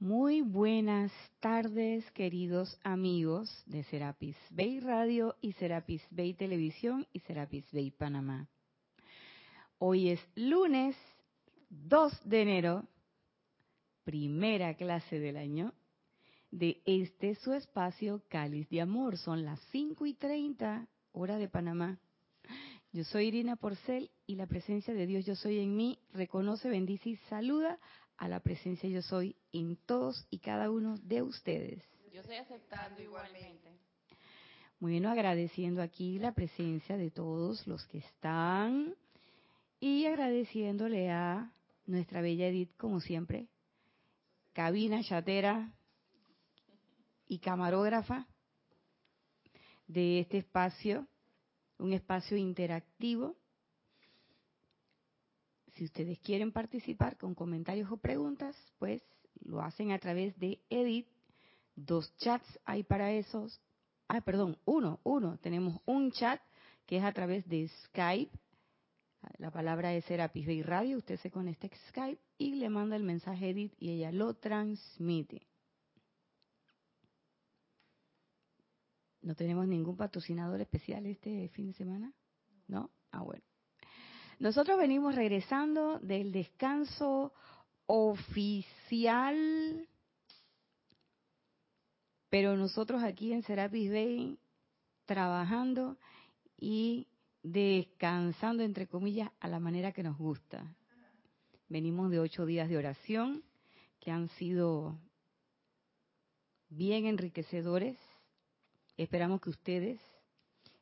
Muy buenas tardes, queridos amigos de Serapis Bay Radio y Serapis Bay Televisión y Serapis Bay Panamá. Hoy es lunes 2 de enero, primera clase del año de este su espacio Cáliz de Amor. Son las 5 y 30 hora de Panamá. Yo soy Irina Porcel y la presencia de Dios Yo Soy en mí reconoce, bendice y saluda a la presencia yo soy en todos y cada uno de ustedes. Yo estoy aceptando igualmente. Muy bien, agradeciendo aquí la presencia de todos los que están y agradeciéndole a nuestra bella Edith, como siempre, cabina chatera y camarógrafa de este espacio, un espacio interactivo si ustedes quieren participar con comentarios o preguntas, pues lo hacen a través de Edit. Dos chats hay para esos. Ah, perdón, uno, uno. Tenemos un chat que es a través de Skype. La palabra es Serapis Bay Radio. Usted se conecta a Skype y le manda el mensaje a Edith y ella lo transmite. ¿No tenemos ningún patrocinador especial este fin de semana? ¿No? Ah, bueno. Nosotros venimos regresando del descanso oficial, pero nosotros aquí en Serapis Bay trabajando y descansando, entre comillas, a la manera que nos gusta. Venimos de ocho días de oración que han sido bien enriquecedores. Esperamos que ustedes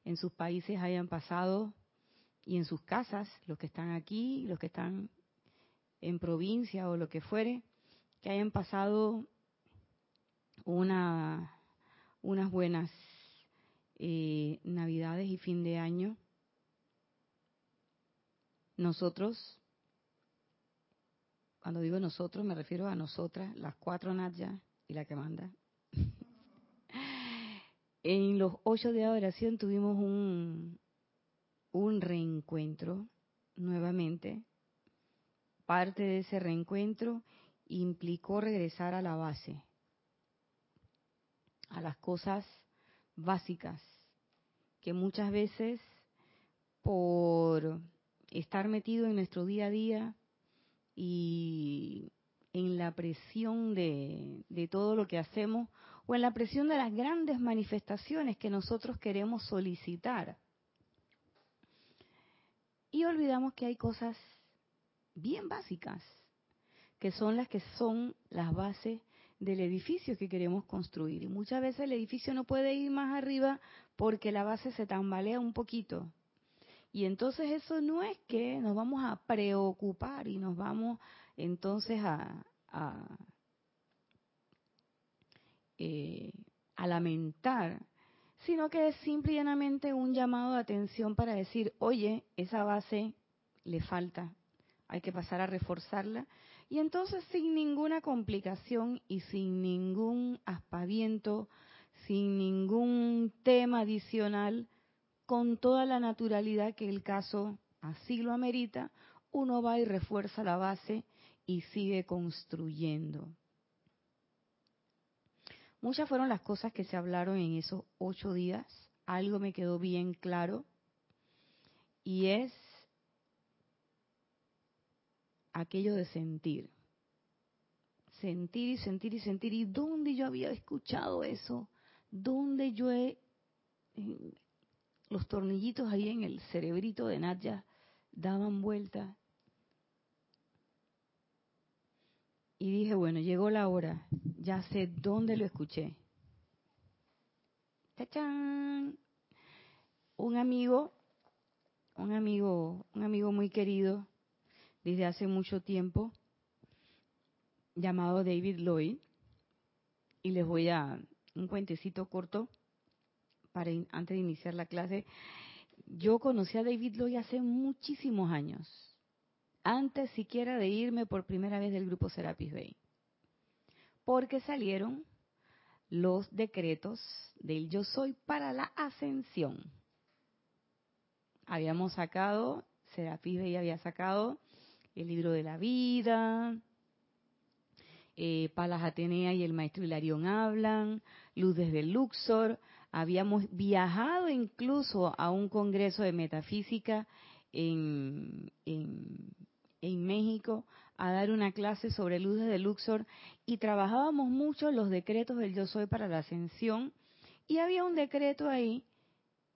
en sus países hayan pasado y en sus casas, los que están aquí, los que están en provincia o lo que fuere, que hayan pasado una, unas buenas eh, navidades y fin de año. Nosotros, cuando digo nosotros, me refiero a nosotras, las cuatro Natya y la que manda. en los ocho días de oración tuvimos un, un reencuentro nuevamente. Parte de ese reencuentro implicó regresar a la base, a las cosas básicas, que muchas veces por estar metido en nuestro día a día y en la presión de, de, todo lo que hacemos o en la presión de las grandes manifestaciones que nosotros queremos solicitar y olvidamos que hay cosas bien básicas, que son las que son las bases del edificio que queremos construir. Y muchas veces el edificio no puede ir más arriba porque la base se tambalea un poquito. Y entonces eso no es que nos vamos a preocupar y nos vamos entonces a, a, eh, a lamentar sino que es simple y llanamente un llamado de atención para decir, oye, esa base le falta, hay que pasar a reforzarla. Y entonces sin ninguna complicación y sin ningún aspaviento, sin ningún tema adicional, con toda la naturalidad que el caso así lo amerita, uno va y refuerza la base y sigue construyendo. Muchas fueron las cosas que se hablaron en esos ocho días. Algo me quedó bien claro y es aquello de sentir. Sentir y sentir y sentir. ¿Y dónde yo había escuchado eso? ¿Dónde yo he... los tornillitos ahí en el cerebrito de Nadia daban vuelta y dije, bueno, llegó la hora, ya sé dónde lo escuché. ¡Tachán! Un amigo, un amigo, un amigo muy querido desde hace mucho tiempo, llamado David Lloyd, y les voy a un cuentecito corto para antes de iniciar la clase. Yo conocí a David Lloyd hace muchísimos años antes siquiera de irme por primera vez del grupo Serapis Bay. Porque salieron los decretos del yo soy para la ascensión. Habíamos sacado, Serapis Bay había sacado el libro de la vida, eh, Palas Atenea y el maestro Hilarión hablan, Luz desde Luxor, habíamos viajado incluso a un congreso de metafísica en, en México a dar una clase sobre Luz desde Luxor y trabajábamos mucho los decretos del yo soy para la ascensión y había un decreto ahí,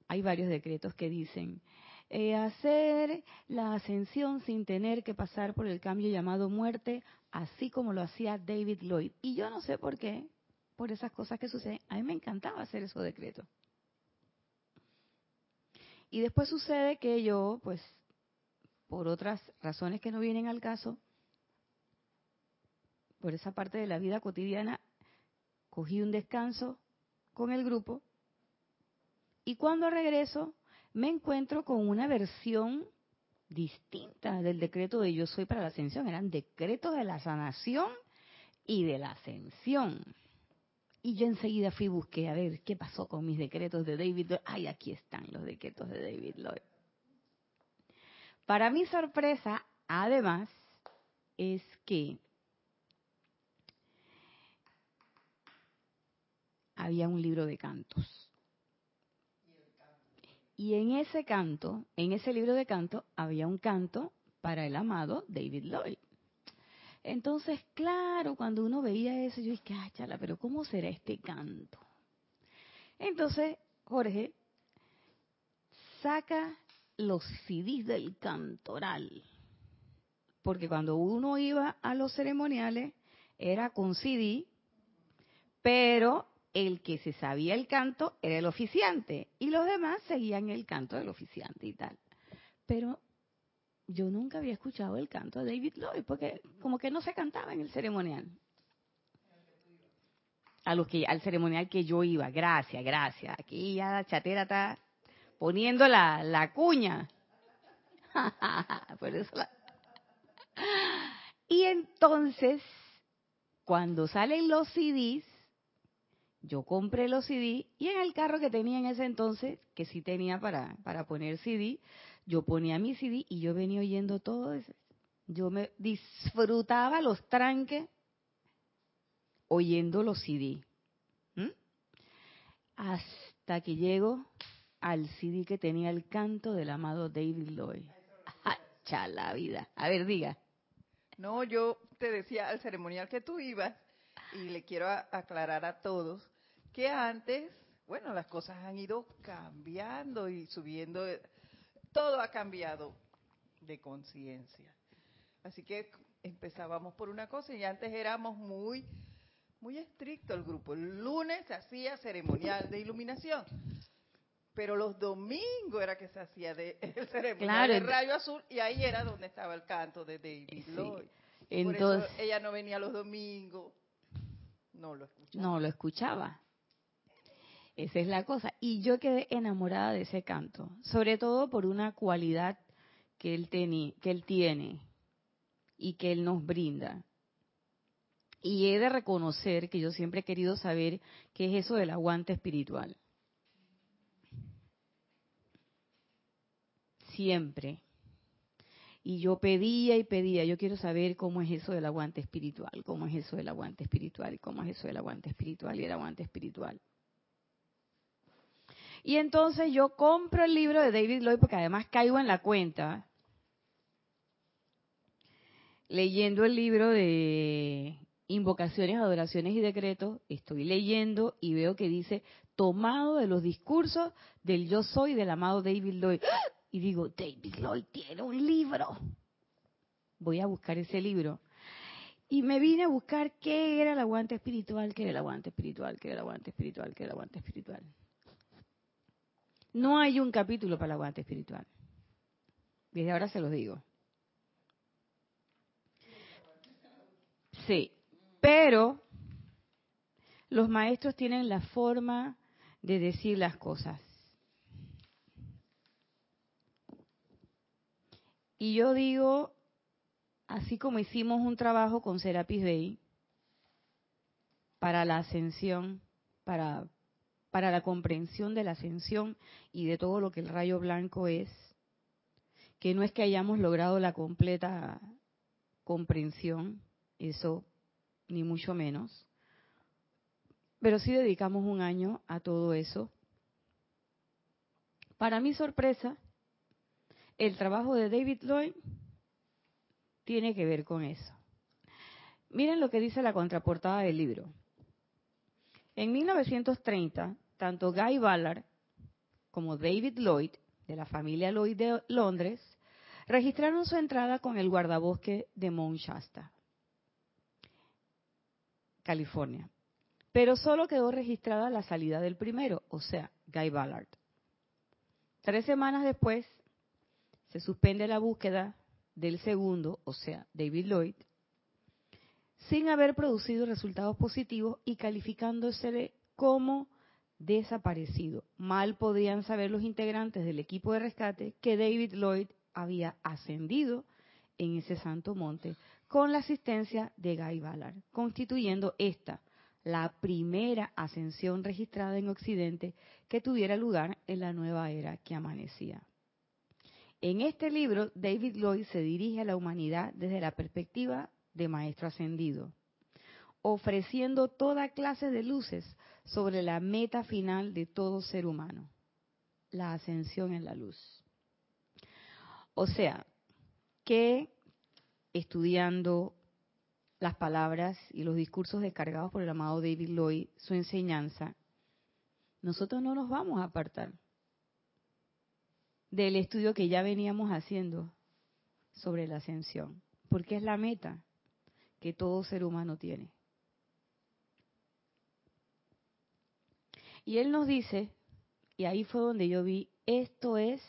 hay varios decretos que dicen, eh, hacer la ascensión sin tener que pasar por el cambio llamado muerte, así como lo hacía David Lloyd. Y yo no sé por qué, por esas cosas que suceden, a mí me encantaba hacer esos decretos. Y después sucede que yo, pues, por otras razones que no vienen al caso, por esa parte de la vida cotidiana, cogí un descanso con el grupo y cuando regreso me encuentro con una versión distinta del decreto de yo soy para la ascensión. Eran decretos de la sanación y de la ascensión. Y yo enseguida fui busqué a ver qué pasó con mis decretos de David Lloyd. Ay, aquí están los decretos de David Lloyd. Para mi sorpresa, además, es que había un libro de cantos. Y en ese canto, en ese libro de canto, había un canto para el amado David Lloyd. Entonces, claro, cuando uno veía eso, yo dije, ah, chala, pero ¿cómo será este canto? Entonces, Jorge saca los CDs del cantoral. Porque cuando uno iba a los ceremoniales, era con CD, pero el que se sabía el canto era el oficiante y los demás seguían el canto del oficiante y tal. Pero yo nunca había escuchado el canto de David Lloyd porque como que no se cantaba en el ceremonial. A que al ceremonial que yo iba, gracias, gracias. Aquí ya la chatera está poniendo la, la cuña. Por eso Y entonces, cuando salen los CDs, yo compré los CD y en el carro que tenía en ese entonces, que sí tenía para, para poner CD, yo ponía mi CD y yo venía oyendo todo eso. Yo me disfrutaba los tranques oyendo los CD. Hasta que llego al CD que tenía el canto del amado David Lloyd. ¡Hacha la vida! A ver, diga. No, yo te decía al ceremonial que tú ibas y le quiero aclarar a todos que antes, bueno, las cosas han ido cambiando y subiendo, todo ha cambiado de conciencia. Así que empezábamos por una cosa y antes éramos muy muy estricto el grupo. El lunes se hacía ceremonial de iluminación, pero los domingos era que se hacía de, el ceremonial de rayo azul y ahí era donde estaba el canto de David Lloyd. Entonces, Por eso ella no venía los domingos, no lo escuchaba. No lo escuchaba. Esa es la cosa. Y yo quedé enamorada de ese canto, sobre todo por una cualidad que él, que él tiene y que él nos brinda. Y he de reconocer que yo siempre he querido saber qué es eso del aguante espiritual. Siempre. Y yo pedía y pedía, yo quiero saber cómo es eso del aguante espiritual, cómo es eso del aguante espiritual, cómo es eso del aguante espiritual y el aguante espiritual. Y entonces yo compro el libro de David Lloyd porque además caigo en la cuenta leyendo el libro de invocaciones, adoraciones y decretos, estoy leyendo y veo que dice tomado de los discursos del yo soy del amado David Lloyd. Y digo, David Lloyd tiene un libro. Voy a buscar ese libro. Y me vine a buscar qué era el aguante espiritual, qué era el aguante espiritual, qué era el aguante espiritual, qué era el aguante espiritual. No hay un capítulo para el aguante espiritual. Desde ahora se los digo. Sí, pero los maestros tienen la forma de decir las cosas. Y yo digo, así como hicimos un trabajo con Serapis Bay para la ascensión, para para la comprensión de la ascensión y de todo lo que el rayo blanco es, que no es que hayamos logrado la completa comprensión, eso ni mucho menos. Pero sí dedicamos un año a todo eso. Para mi sorpresa, el trabajo de David Lloyd tiene que ver con eso. Miren lo que dice la contraportada del libro. En 1930, tanto Guy Ballard como David Lloyd, de la familia Lloyd de Londres, registraron su entrada con el guardabosque de Mount Shasta, California. Pero solo quedó registrada la salida del primero, o sea, Guy Ballard. Tres semanas después, se suspende la búsqueda del segundo, o sea, David Lloyd, sin haber producido resultados positivos y calificándose como desaparecido. Mal podían saber los integrantes del equipo de rescate que David Lloyd había ascendido en ese santo monte con la asistencia de Guy Ballard, constituyendo esta la primera ascensión registrada en Occidente que tuviera lugar en la nueva era que amanecía. En este libro, David Lloyd se dirige a la humanidad desde la perspectiva de Maestro Ascendido, ofreciendo toda clase de luces sobre la meta final de todo ser humano, la ascensión en la luz. O sea, que estudiando las palabras y los discursos descargados por el amado David Lloyd, su enseñanza, nosotros no nos vamos a apartar del estudio que ya veníamos haciendo sobre la ascensión, porque es la meta que todo ser humano tiene. Y él nos dice, y ahí fue donde yo vi, esto es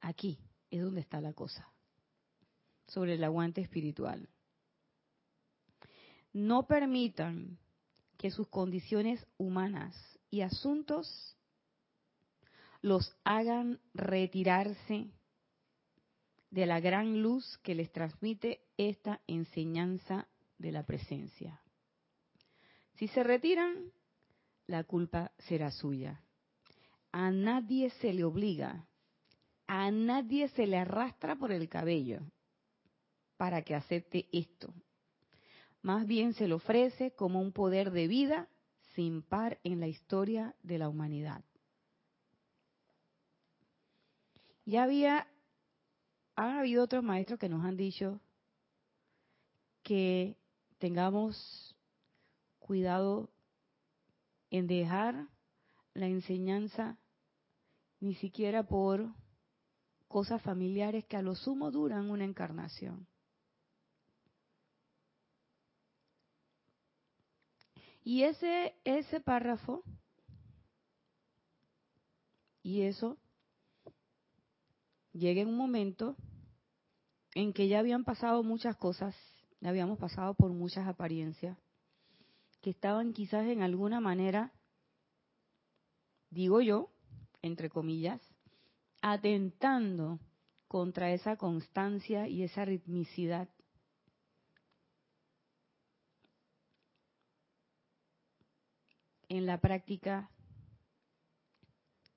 aquí, es donde está la cosa, sobre el aguante espiritual. No permitan que sus condiciones humanas y asuntos los hagan retirarse de la gran luz que les transmite esta enseñanza de la presencia. Si se retiran, la culpa será suya. A nadie se le obliga, a nadie se le arrastra por el cabello para que acepte esto. Más bien se le ofrece como un poder de vida sin par en la historia de la humanidad. Ya había, ha habido otros maestros que nos han dicho que tengamos cuidado en dejar la enseñanza ni siquiera por cosas familiares que a lo sumo duran una encarnación. Y ese, ese párrafo y eso llega en un momento en que ya habían pasado muchas cosas, ya habíamos pasado por muchas apariencias, que estaban quizás en alguna manera, digo yo, entre comillas, atentando contra esa constancia y esa ritmicidad. En la práctica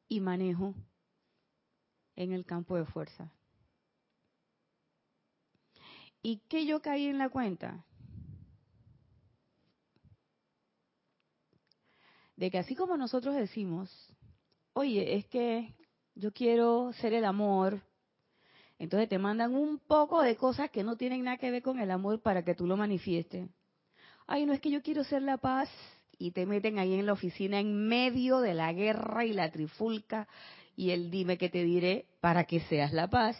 y manejo en el campo de fuerza. ¿Y qué yo caí en la cuenta? De que así como nosotros decimos, oye, es que yo quiero ser el amor, entonces te mandan un poco de cosas que no tienen nada que ver con el amor para que tú lo manifiestes. Ay, no es que yo quiero ser la paz y te meten ahí en la oficina en medio de la guerra y la trifulca y el dime que te diré para que seas la paz.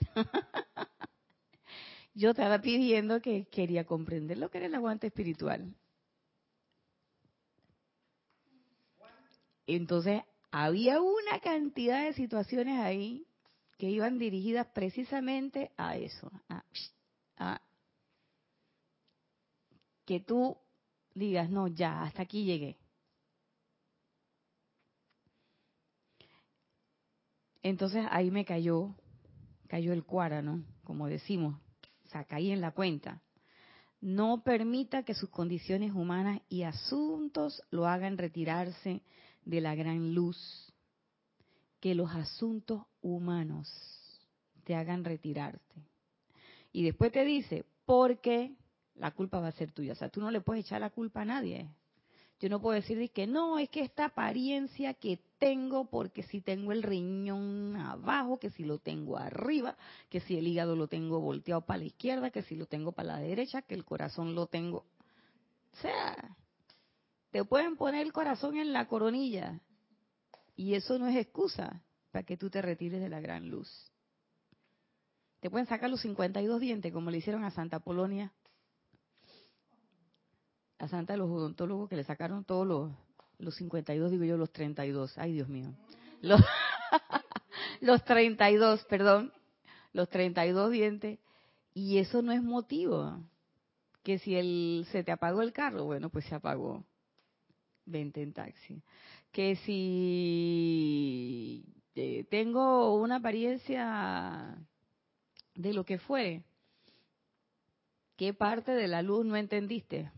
Yo estaba pidiendo que quería comprender lo que era el aguante espiritual. Entonces, había una cantidad de situaciones ahí que iban dirigidas precisamente a eso, a, que tú digas, no, ya, hasta aquí llegué. Entonces ahí me cayó, cayó el cuárano, como decimos, o sea, caí en la cuenta. No permita que sus condiciones humanas y asuntos lo hagan retirarse de la gran luz. Que los asuntos humanos te hagan retirarte. Y después te dice, porque la culpa va a ser tuya. O sea, tú no le puedes echar la culpa a nadie. Yo no puedo decir que no, es que esta apariencia que tengo, porque si tengo el riñón abajo, que si lo tengo arriba, que si el hígado lo tengo volteado para la izquierda, que si lo tengo para la derecha, que el corazón lo tengo. O sea, te pueden poner el corazón en la coronilla. Y eso no es excusa para que tú te retires de la gran luz. Te pueden sacar los 52 dientes, como le hicieron a Santa Polonia a Santa los odontólogos que le sacaron todos los, los 52, digo yo, los 32. Ay, Dios mío. Los, los 32, perdón. Los 32 dientes. Y eso no es motivo. Que si el, se te apagó el carro, bueno, pues se apagó. Vente en taxi. Que si eh, tengo una apariencia de lo que fuere, ¿qué parte de la luz no entendiste?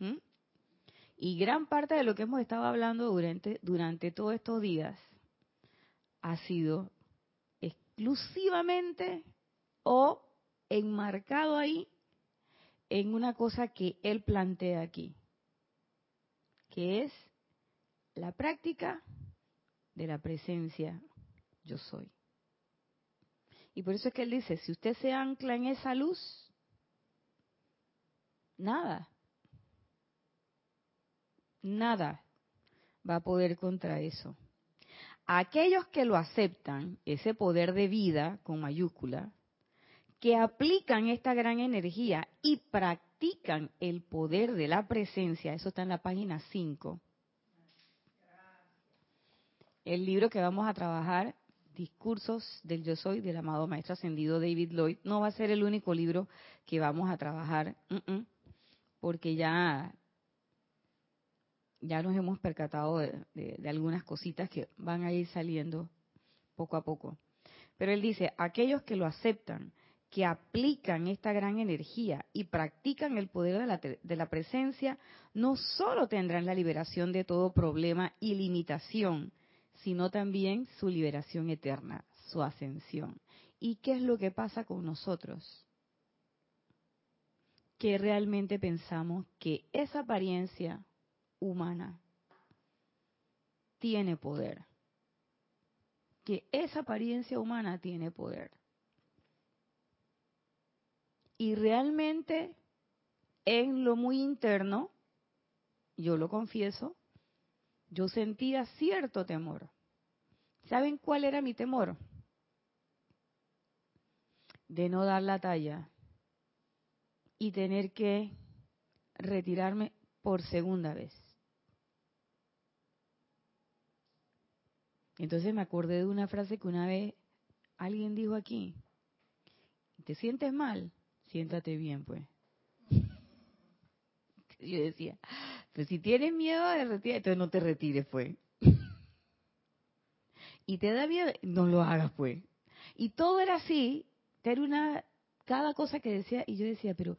¿Mm? Y gran parte de lo que hemos estado hablando durante, durante todos estos días ha sido exclusivamente o enmarcado ahí en una cosa que él plantea aquí, que es la práctica de la presencia yo soy. Y por eso es que él dice, si usted se ancla en esa luz, nada, nada va a poder contra eso. Aquellos que lo aceptan, ese poder de vida con mayúscula, que aplican esta gran energía y practican el poder de la presencia, eso está en la página 5. El libro que vamos a trabajar, Discursos del Yo Soy, del amado Maestro Ascendido David Lloyd, no va a ser el único libro que vamos a trabajar, porque ya ya nos hemos percatado de, algunas cositas que van a ir saliendo poco a poco. Pero él dice, aquellos que lo aceptan, que aplican esta gran energía y practican el poder de la, de la presencia, no solo tendrán la liberación de todo problema y limitación, sino también su liberación eterna, su ascensión. ¿Y qué es lo que pasa con nosotros? Que realmente pensamos que esa apariencia humana tiene poder. Que esa apariencia humana tiene poder. Y realmente en lo muy interno, yo lo confieso, yo sentía cierto temor. ¿Saben cuál era mi temor? De no dar la talla y tener que retirarme por segunda vez. Entonces me acordé de una frase que una vez alguien dijo aquí. ¿Te sientes mal? Siéntate bien, pues. Yo decía, pues si tienes miedo entonces no te retires, pues. Y te da miedo, no lo hagas, pues. Y todo era así, era una, cada cosa que decía, y yo decía, pero,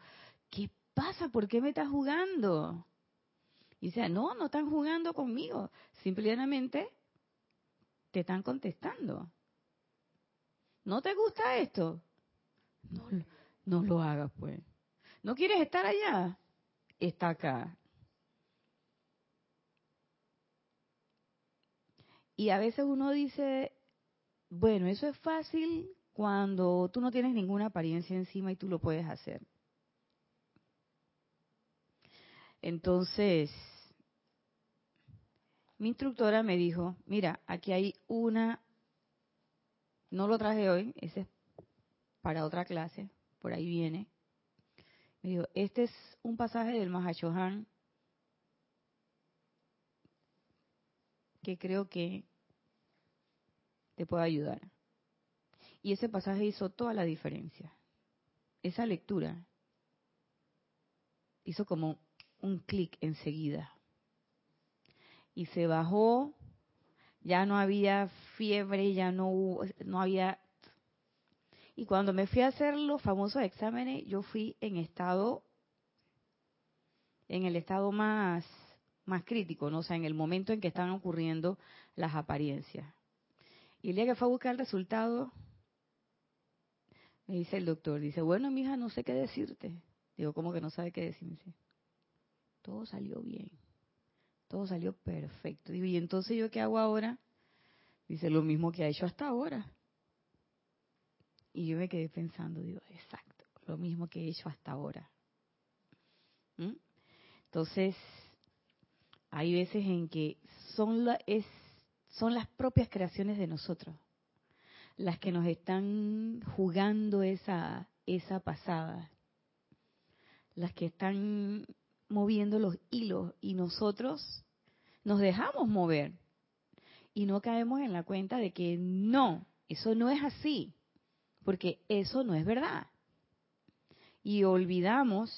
¿qué pasa? ¿Por qué me estás jugando? Y decía, no, no están jugando conmigo. Simplemente te están contestando. ¿No te gusta esto? No, no lo hagas, pues. ¿No quieres estar allá? Está acá. Y a veces uno dice, bueno, eso es fácil cuando tú no tienes ninguna apariencia encima y tú lo puedes hacer. Entonces, mi instructora me dijo, mira, aquí hay una, no lo traje hoy, ese es para otra clase, por ahí viene. Me dijo, este es un pasaje del Mahashohan que creo que te puede ayudar. Y ese pasaje hizo toda la diferencia. Esa lectura hizo como un clic enseguida y se bajó, ya no había fiebre, ya no no había... Y cuando me fui a hacer los famosos exámenes, yo fui en estado, en el estado más, más crítico, ¿no? O sea, en el momento en que estaban ocurriendo las apariencias. Y el día que fue a buscar el resultado, Me dice el doctor, dice, bueno, mija, no sé qué decirte. Digo, ¿cómo que no sabe qué decirme? Todo salió bien, todo salió perfecto. Digo, ¿y entonces yo qué hago ahora? Dice, lo mismo que ha hecho hasta ahora. Y yo me quedé pensando, digo, exacto, lo mismo que he hecho hasta ahora. ¿Mm? Entonces, hay veces en que son, son las propias creaciones de nosotros las que nos están jugando esa, esa pasada, las que están moviendo los hilos y nosotros nos dejamos mover y no caemos en la cuenta de que no, eso no es así, porque eso no es verdad. Y olvidamos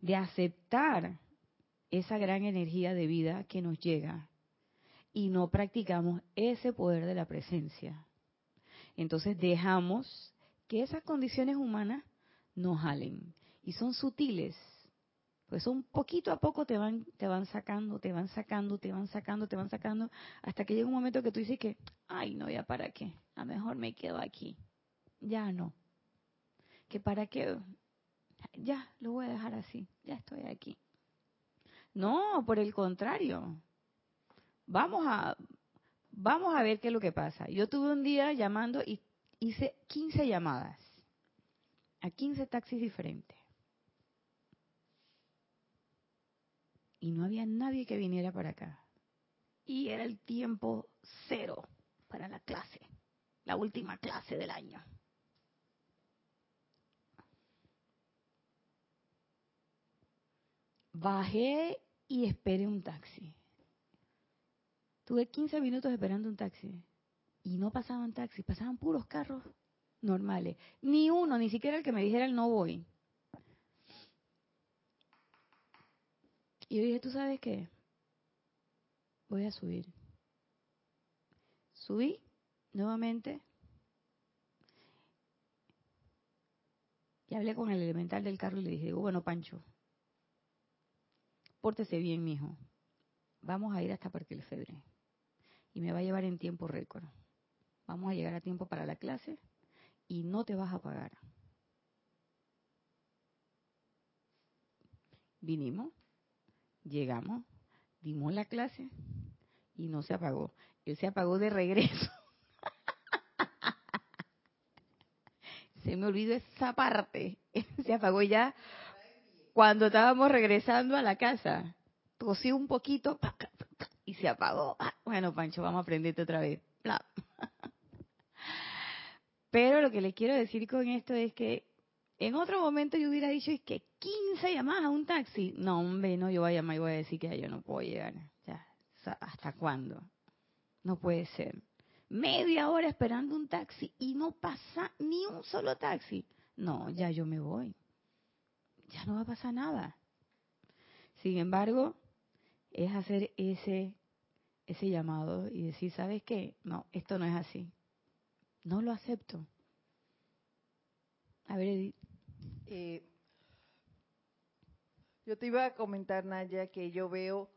de aceptar esa gran energía de vida que nos llega y no practicamos ese poder de la presencia. Entonces dejamos que esas condiciones humanas nos jalen y son sutiles. Pues son poquito a poco te van te van sacando, te van sacando, te van sacando, te van sacando hasta que llega un momento que tú dices que, ay, no, ya para qué, a mejor me quedo aquí. Ya no. Que para qué ya lo voy a dejar así, ya estoy aquí. No, por el contrario, vamos a, vamos a ver qué es lo que pasa. Yo tuve un día llamando y hice 15 llamadas a 15 taxis diferentes. Y no había nadie que viniera para acá. Y era el tiempo cero para la clase, la última clase del año. Bajé y esperé un taxi. Tuve 15 minutos esperando un taxi y no pasaban taxis, pasaban puros carros normales. Ni uno, ni siquiera el que me dijera el no voy. Y yo dije, ¿tú sabes qué? Voy a subir. Subí nuevamente y hablé con el elemental del carro y le dije, bueno, Pancho, pórtese bien, mijo. Vamos a ir hasta Parque Lefebvre y me va a llevar en tiempo récord. Vamos a llegar a tiempo para la clase y no te vas a pagar. Vinimos, llegamos, dimos la clase y no se apagó. Él se apagó de regreso. se me olvidó esa parte. se apagó ya cuando estábamos regresando a la casa. Tosí un poquito, y se apagó. Ah, bueno, Pancho, vamos a aprenderte otra vez. Pero lo que le quiero decir con esto es que en otro momento yo hubiera dicho es que 15 llamadas a un taxi. No, hombre, no, yo voy a llamar y voy a decir que yo no puedo llegar. Ya, ¿hasta cuándo? No puede ser. Media hora esperando un taxi y no pasa ni un solo taxi. No, ya yo me voy. Ya no va a pasar nada. Sin embargo, es hacer ese, ese llamado y decir, ¿sabes qué? No, esto no es así. No lo acepto. A ver, Edith. Eh, yo te iba a comentar, Naya, que yo veo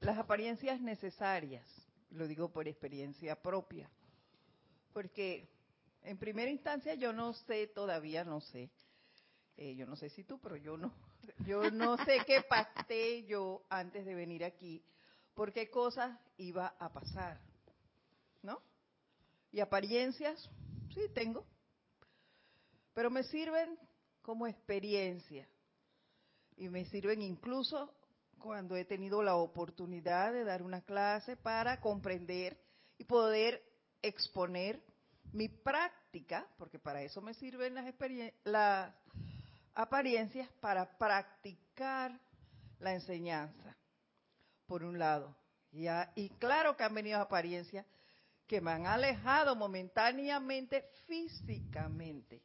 las apariencias necesarias, lo digo por experiencia propia, porque en primera instancia yo no sé, todavía no sé, eh, yo no sé si tú, pero yo no, yo no sé qué pacté yo antes de venir aquí, por qué cosas iba a pasar, ¿no? Y apariencias, sí tengo, pero me sirven como experiencia y me sirven incluso cuando he tenido la oportunidad de dar una clase para comprender y poder exponer mi práctica, porque para eso me sirven las, las apariencias para practicar la enseñanza, por un lado. y claro que han venido apariencias que me han alejado momentáneamente físicamente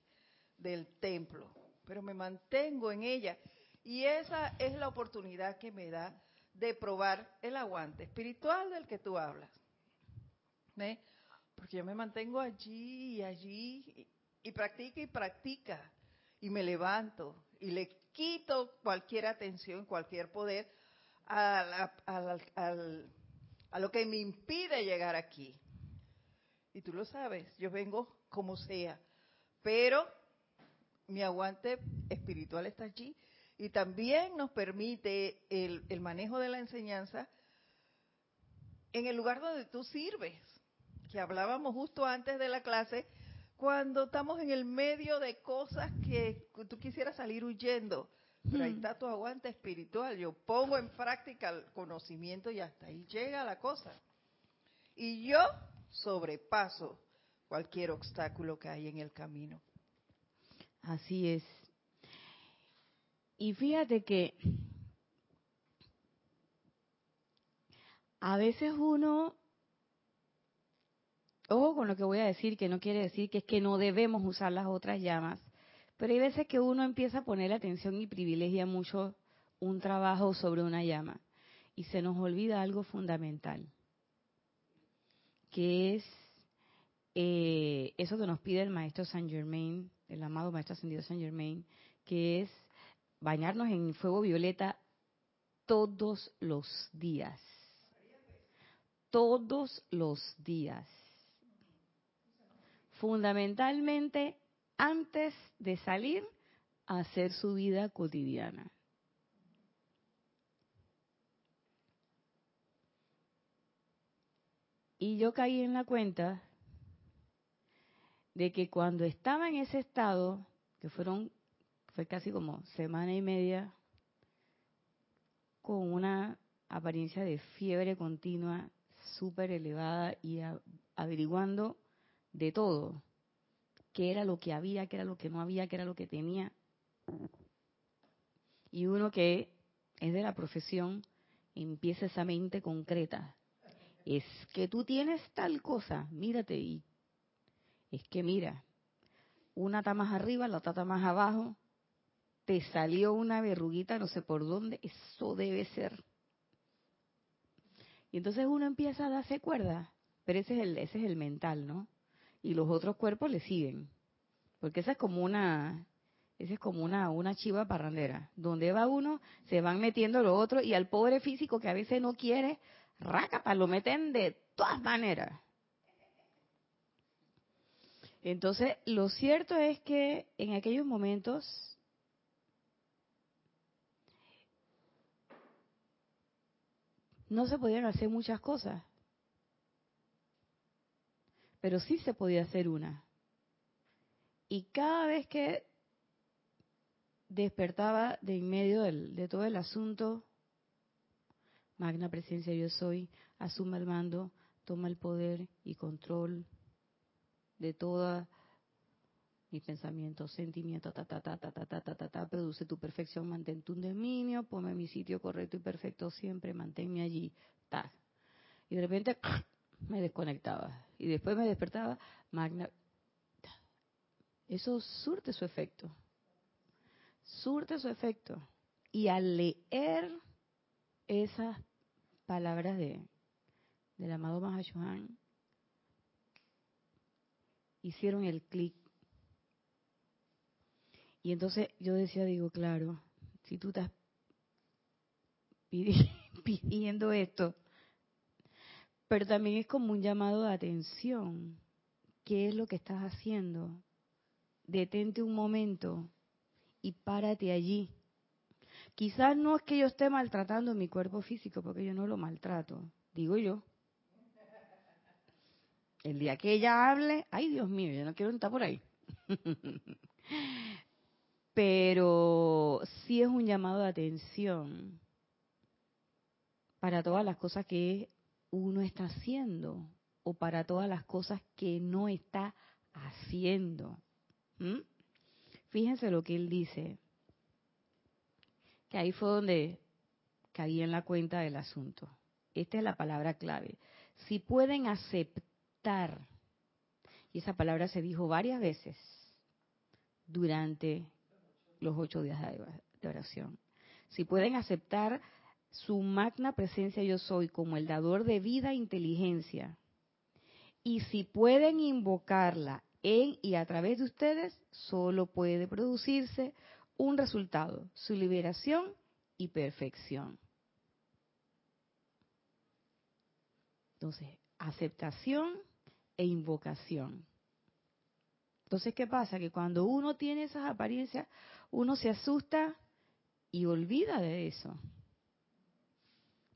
del templo, pero me mantengo en ella. Y esa es la oportunidad que me da de probar el aguante espiritual del que tú hablas. Porque yo me mantengo allí y allí y, y practica y practica y me levanto y le quito cualquier atención, cualquier poder a, a lo que me impide llegar aquí. Y tú lo sabes, yo vengo como sea, pero mi aguante espiritual está allí y también nos permite el, el manejo de la enseñanza en el lugar donde tú sirves, que hablábamos justo antes de la clase, cuando estamos en el medio de cosas que tú quisieras salir huyendo. Pero ahí está tu aguante espiritual. Yo pongo en práctica el conocimiento y hasta ahí llega la cosa. Y yo sobrepaso cualquier obstáculo que hay en el camino. Así es. Y fíjate que a veces uno, ojo con lo que voy a decir, que no quiere decir que es que no debemos usar las otras llamas, pero hay veces que uno empieza a poner atención y privilegia mucho un trabajo sobre una llama y se nos olvida algo fundamental, que es eh, eso que nos pide el maestro Saint Germain, el amado maestro ascendido Saint Germain, que es bañarnos en fuego violeta todos los días. Todos los días. Fundamentalmente antes de salir a hacer su vida cotidiana. Y yo caí en la cuenta de que cuando estaba en ese estado, que fueron, fue casi como semana y media, con una apariencia de fiebre continua súper elevada y averiguando de todo, qué era lo que había, qué era lo que no había, qué era lo que tenía. Y uno que es de la profesión, empieza esa mente concreta. Es que tú tienes tal cosa, mírate y es que mira, una está más arriba, la otra está más abajo, te salió una verruguita, no sé por dónde, eso debe ser. Y entonces uno empieza a darse cuerda, pero ese es el, ese es el mental, ¿no? y los otros cuerpos le siguen. Porque esa es como una, esa es como una, una chiva parrandera. Donde va uno, se van metiendo los otros y al pobre físico que a veces no quiere, rácapa, lo meten de todas maneras. Entonces, lo cierto es que en aquellos momentos no se podían hacer muchas cosas pero sí se podía hacer una. Y cada vez que despertaba de en medio de todo el asunto, Magna Presencia Yo Soy, asume el mando, toma el poder y control de toda mis pensamientos, sentimientos, ta, ta, ta, ta, ta, ta, ta, ta, ta, produce tu perfección, mantén tu dominio, ponme mi sitio correcto y perfecto siempre, manténme allí, ta. Y de repente me desconectaba y después me despertaba, magna. Eso surte su efecto. Surte su efecto. Y al leer esas palabras de del amado Mahashohan, hicieron el clic. Y entonces yo decía, digo, claro, si tú estás pidiendo esto, pero también es como un llamado de atención. ¿Qué es lo que estás haciendo? Detente un momento y párate allí. Quizás no es que yo esté maltratando mi cuerpo físico, porque yo no lo maltrato, digo yo. El día que ella hable, ay Dios mío, yo no quiero estar por ahí. Pero sí es un llamado de atención para todas las cosas que uno está haciendo o para todas las cosas que no está haciendo. Fíjense lo que él dice, que ahí fue donde caí en la cuenta del asunto. Esta es la palabra clave. Si pueden aceptar, y esa palabra se dijo varias veces durante los ocho días de oración, si pueden aceptar su magna presencia yo soy como el dador de vida e inteligencia. Y si pueden invocarla en y a través de ustedes, solo puede producirse un resultado, su liberación y perfección. Entonces, aceptación e invocación. Entonces, ¿qué pasa? Que cuando uno tiene esas apariencias, uno se asusta y olvida de eso.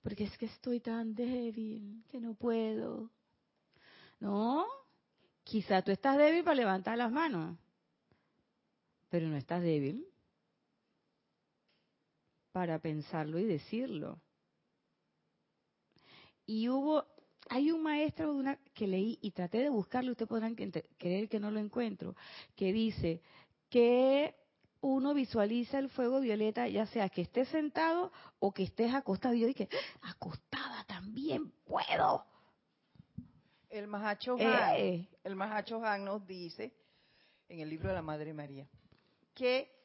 Porque es que estoy tan débil que no puedo. No, quizá tú estás débil para levantar las manos, pero no estás débil para pensarlo y decirlo. Y hubo, hay un maestro de una, que leí y traté de buscarlo, ustedes podrán creer que no lo encuentro, que dice que uno visualiza el fuego violeta, ya sea que estés sentado o que estés acostado. Y yo dije, acostada también puedo. El Mahacho eh. el Mahacho Han nos dice en el libro de la Madre María que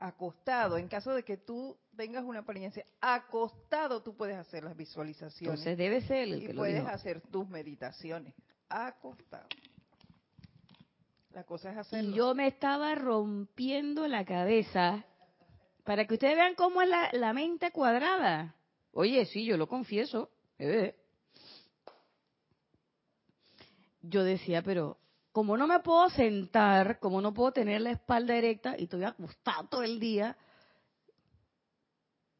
acostado, en caso de que tú tengas una apariencia, acostado tú puedes hacer las visualizaciones. Entonces debe ser el que y puedes hacer tus meditaciones acostado. La cosa es hacerlo. Y yo me estaba rompiendo la cabeza para que ustedes vean cómo es la, mente cuadrada. Oye, sí, yo lo confieso. Eh. Yo decía, pero como no me puedo sentar, como no puedo tener la espalda erecta y estoy acostado todo el día,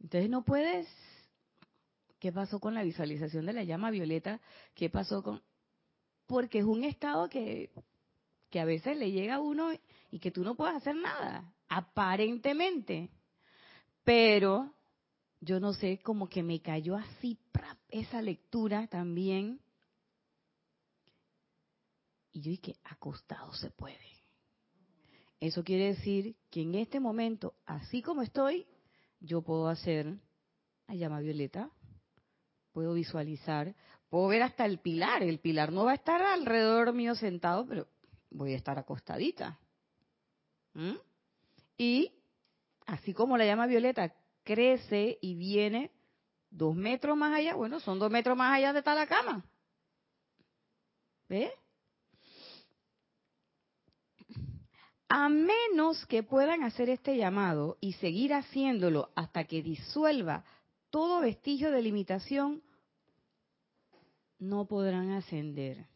entonces no puedes. ¿Qué pasó con la visualización de la llama violeta? ¿Qué pasó con...? Porque es un estado que que a veces le llega a uno y que tú no puedes hacer nada, aparentemente. Pero yo no sé, como que me cayó así esa lectura también. Y yo dije, acostado se puede. Eso quiere decir que en este momento, así como estoy, yo puedo hacer la llama violeta, puedo visualizar, puedo ver hasta el pilar. El pilar no va a estar alrededor mío sentado, pero voy a estar acostadita. ¿Mm? Y así como la llama violeta crece y viene dos metros más allá, bueno, son dos metros más allá de está la cama. ¿Ve? A menos que puedan hacer este llamado y seguir haciéndolo hasta que disuelva todo vestigio de limitación, no podrán ascender.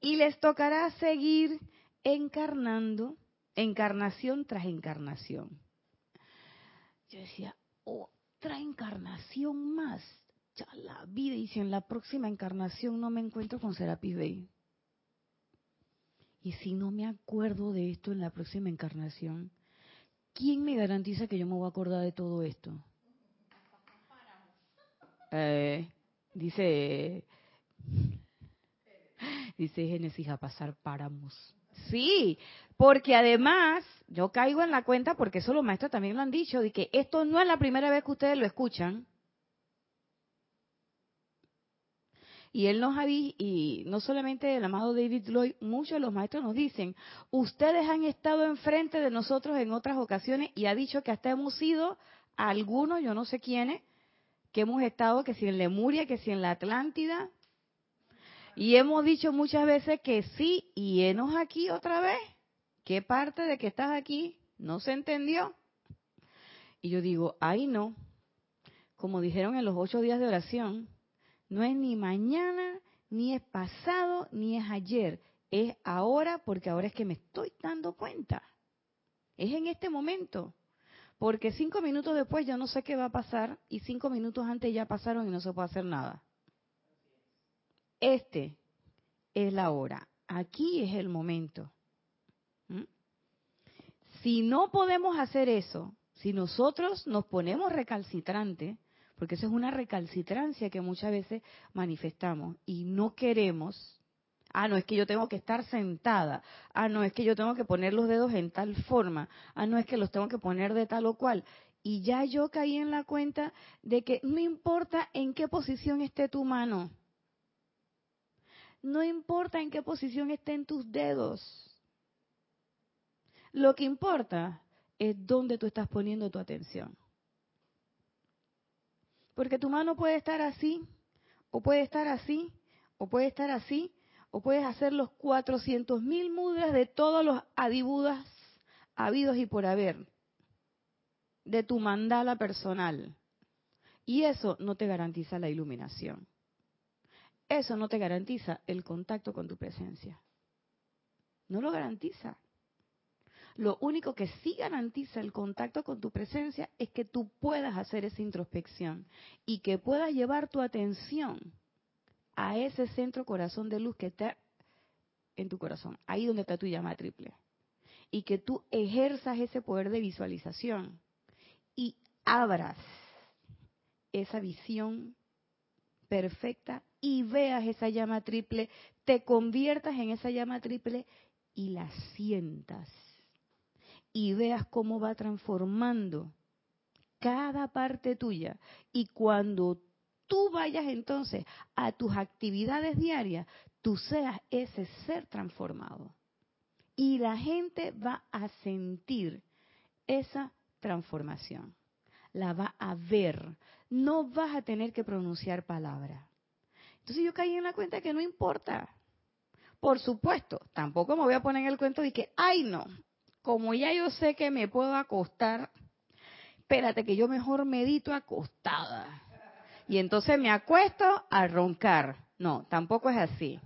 y les tocará seguir encarnando, encarnación tras encarnación. Yo decía, otra encarnación más. Ya la vida, y si en la próxima encarnación no me encuentro con Serapis Bey. Y si no me acuerdo de esto en la próxima encarnación, ¿quién me garantiza que yo me voy a acordar de todo esto? Eh, dice dice Génesis, a pasar páramos. Sí, porque además yo caigo en la cuenta, porque eso los maestros también lo han dicho, de que esto no es la primera vez que ustedes lo escuchan. Y él nos ha y no solamente el amado David Lloyd, muchos de los maestros nos dicen, ustedes han estado enfrente de nosotros en otras ocasiones y ha dicho que hasta hemos sido algunos, yo no sé quiénes, que hemos estado, que si en Lemuria, que si en la Atlántida, y hemos dicho muchas veces que sí, y enos aquí otra vez. ¿Qué parte de que estás aquí no se entendió? Y yo digo, ay no, como dijeron en los ocho días de oración, no es ni mañana, ni es pasado, ni es ayer, es ahora porque ahora es que me estoy dando cuenta. Es en este momento. Porque cinco minutos después yo no sé qué va a pasar y cinco minutos antes ya pasaron y no se puede hacer nada. Este es la hora, aquí es el momento. ¿Mm? Si no podemos hacer eso, si nosotros nos ponemos recalcitrantes, porque esa es una recalcitrancia que muchas veces manifestamos y no queremos, ah, no es que yo tengo que estar sentada, ah, no es que yo tengo que poner los dedos en tal forma, ah, no es que los tengo que poner de tal o cual. Y ya yo caí en la cuenta de que no importa en qué posición esté tu mano, no importa en qué posición estén tus dedos. Lo que importa es dónde tú estás poniendo tu atención. Porque tu mano puede estar así, o puede estar así, o puede estar así, o puedes hacer los 400 mil mudras de todos los adibudas habidos y por haber, de tu mandala personal. Y eso no te garantiza la iluminación. eso no te garantiza el contacto con tu presencia. No lo garantiza. Lo único que sí garantiza el contacto con tu presencia es que tú puedas hacer esa introspección y que puedas llevar tu atención a ese centro corazón de luz que está en tu corazón, ahí donde está tu llama triple. Y que tú ejerzas ese poder de visualización y abras esa visión perfecta y veas esa llama triple, te conviertas en esa llama triple y la sientas. Y veas cómo va transformando cada parte tuya. Y cuando tú vayas entonces a tus actividades diarias, tú seas ese ser transformado. Y la gente va a sentir esa transformación. La va a ver. No vas a tener que pronunciar palabras. Entonces yo caí en la cuenta que no importa. Por supuesto, tampoco me voy a poner en el cuento de que, ay no, como ya yo sé que me puedo acostar, espérate que yo mejor medito acostada. Y entonces me acuesto a roncar. No, tampoco es así.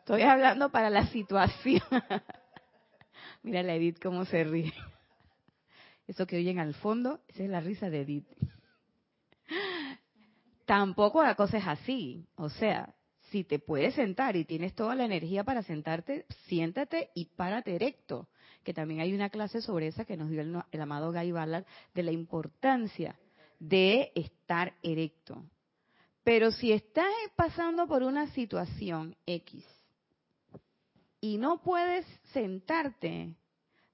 Estoy hablando para la situación. Mira la Edith cómo se ríe. Eso que oyen al fondo, esa es la risa de Edith. Tampoco la cosa es así. O sea, si te puedes sentar y tienes toda la energía para sentarte, siéntate y párate erecto. Que también hay una clase sobre esa que nos dio el, amado Guy Ballard de la importancia de estar erecto. Pero si estás pasando por una situación X y no puedes sentarte,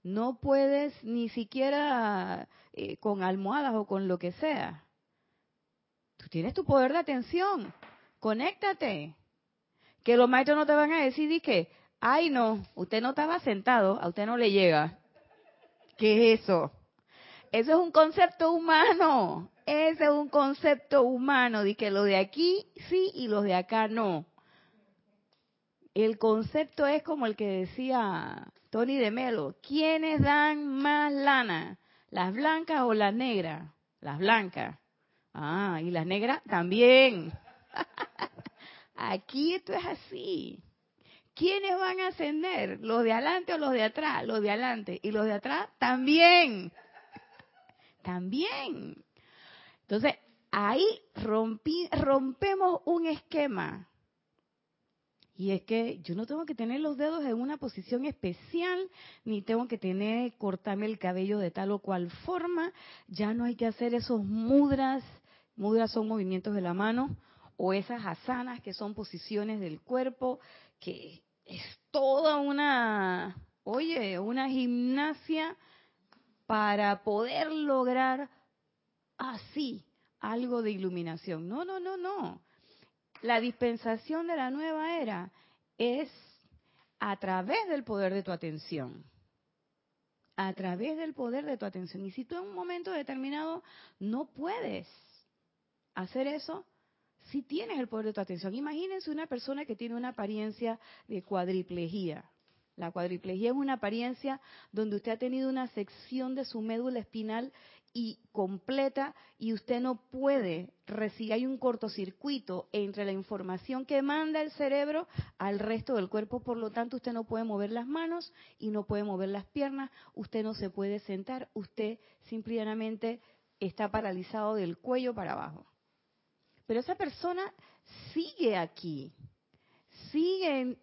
no puedes ni siquiera eh, con almohadas o con lo que sea, tú tienes tu poder de atención, conéctate. Que los maestros no te van a decir que, ay no, usted no estaba sentado, a usted no le llega. ¿Qué es eso? Eso es un concepto humano. Ese es un concepto humano de que lo de aquí sí y los de acá no. El concepto es como el que decía Tony de Melo. ¿Quiénes dan más lana? ¿Las blancas o las negras? Las blancas. Ah, y las negras también. Aquí esto es así. ¿Quiénes van a ascender? ¿Los de adelante o los de atrás? Los de adelante. Y los de atrás también. También. Entonces, ahí rompemos un esquema. Y es que yo no tengo que tener los dedos en una posición especial, ni tengo que tener, cortarme el cabello de tal o cual forma. Ya no hay que hacer esos mudras. Mudras son movimientos de la mano o esas asanas que son posiciones del cuerpo, que es toda una, oye, una gimnasia para poder lograr así algo de iluminación. No, no, no, no. La dispensación de la nueva era es a través del poder de tu atención. A través del poder de tu atención. Y si tú en un momento determinado no puedes hacer eso, si tienes el poder de tu atención. Imagínense una persona que tiene una apariencia de cuadriplejía. La cuadriplejía es una apariencia donde usted ha tenido una sección de su médula espinal y completa y usted no puede recibir, hay un cortocircuito entre la información que manda el cerebro al resto del cuerpo, por lo tanto usted no puede mover las manos y no puede mover las piernas, usted no se puede sentar, usted simplemente está paralizado del cuello para abajo. Pero esa persona sigue aquí, sigue en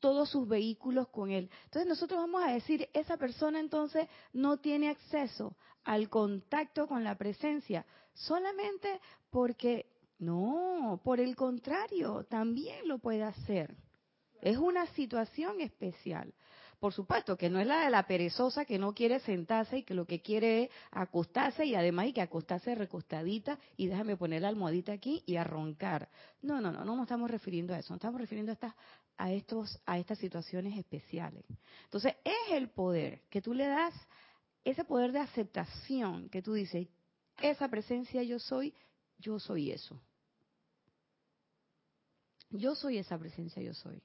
todos sus vehículos con él. Entonces nosotros vamos a decir, esa persona entonces no tiene acceso al contacto con la presencia, solamente porque, no, por el contrario, también lo puede hacer. Es una situación especial. Por supuesto que no es la de la perezosa que no quiere sentarse y que lo que quiere es acostarse y además y que acostarse recostadita y déjame poner la almohadita aquí y a roncar. No, no, no, no nos estamos refiriendo a eso, nos estamos refiriendo a estas, a estos, a estas situaciones especiales. Entonces, es el poder que tú le das, ese poder de aceptación que tú dices, esa presencia yo soy, yo soy eso. Yo soy esa presencia, yo soy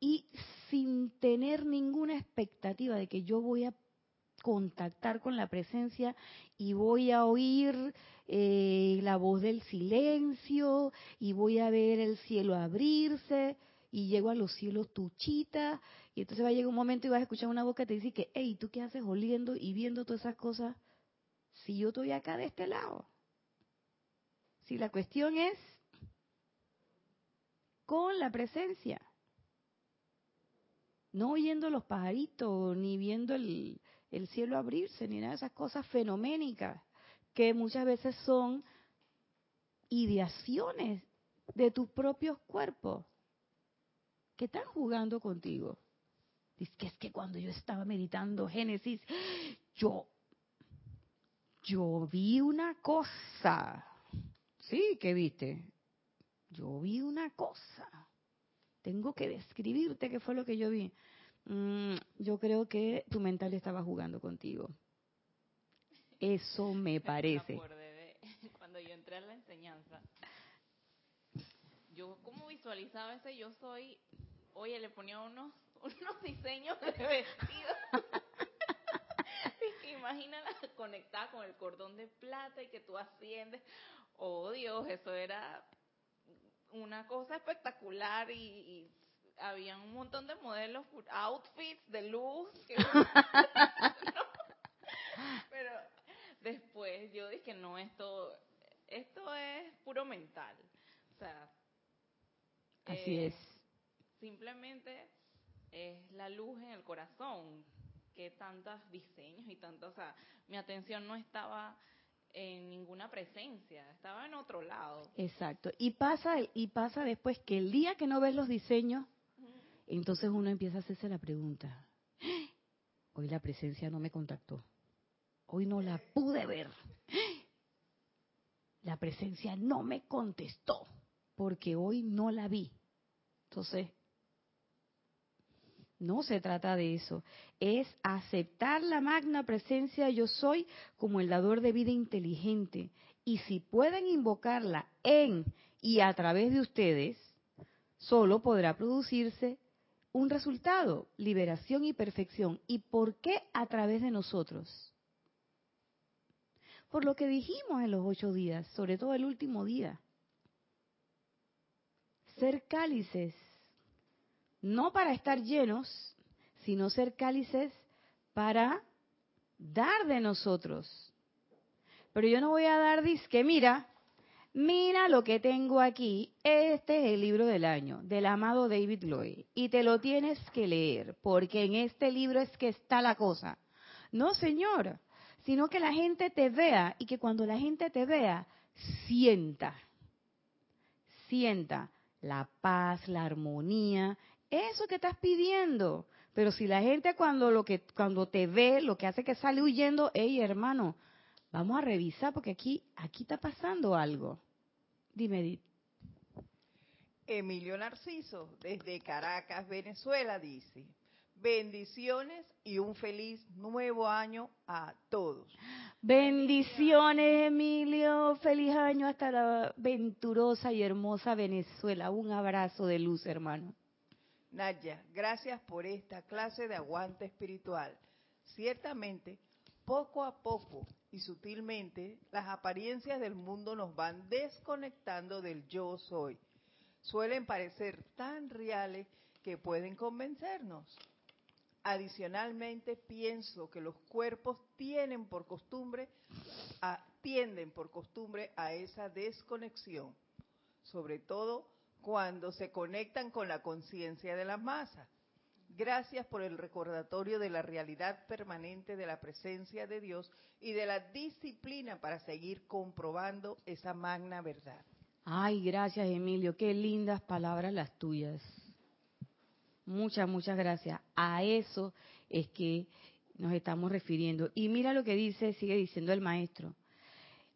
y sin tener ninguna expectativa de que yo voy a contactar con la presencia y voy a oír eh, la voz del silencio y voy a ver el cielo abrirse y llego a los cielos tuchita y entonces va a llegar un momento y vas a escuchar una voz que te dice que, hey, ¿tú qué haces oliendo y viendo todas esas cosas si yo estoy acá de este lado? Si la cuestión es con la presencia, no oyendo los pajaritos, ni viendo el, el cielo abrirse, ni nada de esas cosas fenoménicas que muchas veces son ideaciones de tus propios cuerpos que están jugando contigo. Dice que es que cuando yo estaba meditando Génesis, yo, yo vi una cosa. Sí, ¿qué viste? Yo vi una cosa. Tengo que describirte qué fue lo que yo vi. Mm, yo creo que tu mental estaba jugando contigo. Eso me parece. cuando yo entré a la enseñanza, yo como visualizaba ese yo soy, oye, le ponía unos, unos diseños de vestido. Imagínala conectada con el cordón de plata y que tú asciendes. Oh Dios, eso era una cosa espectacular y, había un montón de modelos, outfits de luz. Pero después yo dije, no, esto, esto es puro mental. O sea, Así eh, es. Simplemente es la luz en el corazón, que tantos diseños y tantos, o sea, mi atención no estaba en ninguna presencia, estaba en otro lado. Exacto. Y pasa y pasa después que el día que no ves los diseños, entonces uno empieza a hacerse la pregunta, hoy la presencia no me contactó. Hoy no la pude ver. La presencia no me contestó porque hoy no la vi. Entonces, no se trata de eso. Es aceptar la magna presencia yo soy como el dador de vida inteligente. Y si pueden invocarla en y a través de ustedes, solo podrá producirse un resultado, liberación y perfección. ¿Y por qué a través de nosotros? por lo que dijimos en los ocho días, sobre todo el último día. Ser cálices, no para estar llenos, sino ser cálices para dar de nosotros. Pero yo no voy a dar disque, mira, mira lo que tengo aquí, este es el libro del año, del amado David Lloyd, y te lo tienes que leer, porque en este libro es que está la cosa. No, señor, sino que la gente te vea y que cuando la gente te vea, sienta, sienta la paz, la armonía, eso que estás pidiendo. Pero si la gente cuando lo que cuando te ve, lo que hace que sale huyendo, hey hermano, vamos a revisar porque aquí aquí está pasando algo. Dime, Edith. Emilio Narciso, desde Caracas, Venezuela, dice, Bendiciones y un feliz nuevo año a todos. Bendiciones, Emilio. Feliz año hasta la venturosa y hermosa Venezuela. Un abrazo de luz, hermano. Naya, gracias por esta clase de aguante espiritual. Ciertamente, poco a poco y sutilmente, las apariencias del mundo nos van desconectando del yo soy. Suelen parecer tan reales que pueden convencernos. Adicionalmente, pienso que los cuerpos tienen por costumbre, tienden por costumbre a esa desconexión, sobre todo cuando se conectan con la conciencia de la masa. Gracias por el recordatorio de la realidad permanente de la presencia de Dios y de la disciplina para seguir comprobando esa magna verdad. Ay, gracias Emilio, qué lindas palabras las tuyas. Muchas, muchas gracias. A eso es que nos estamos refiriendo. Y mira lo que dice, sigue diciendo el maestro.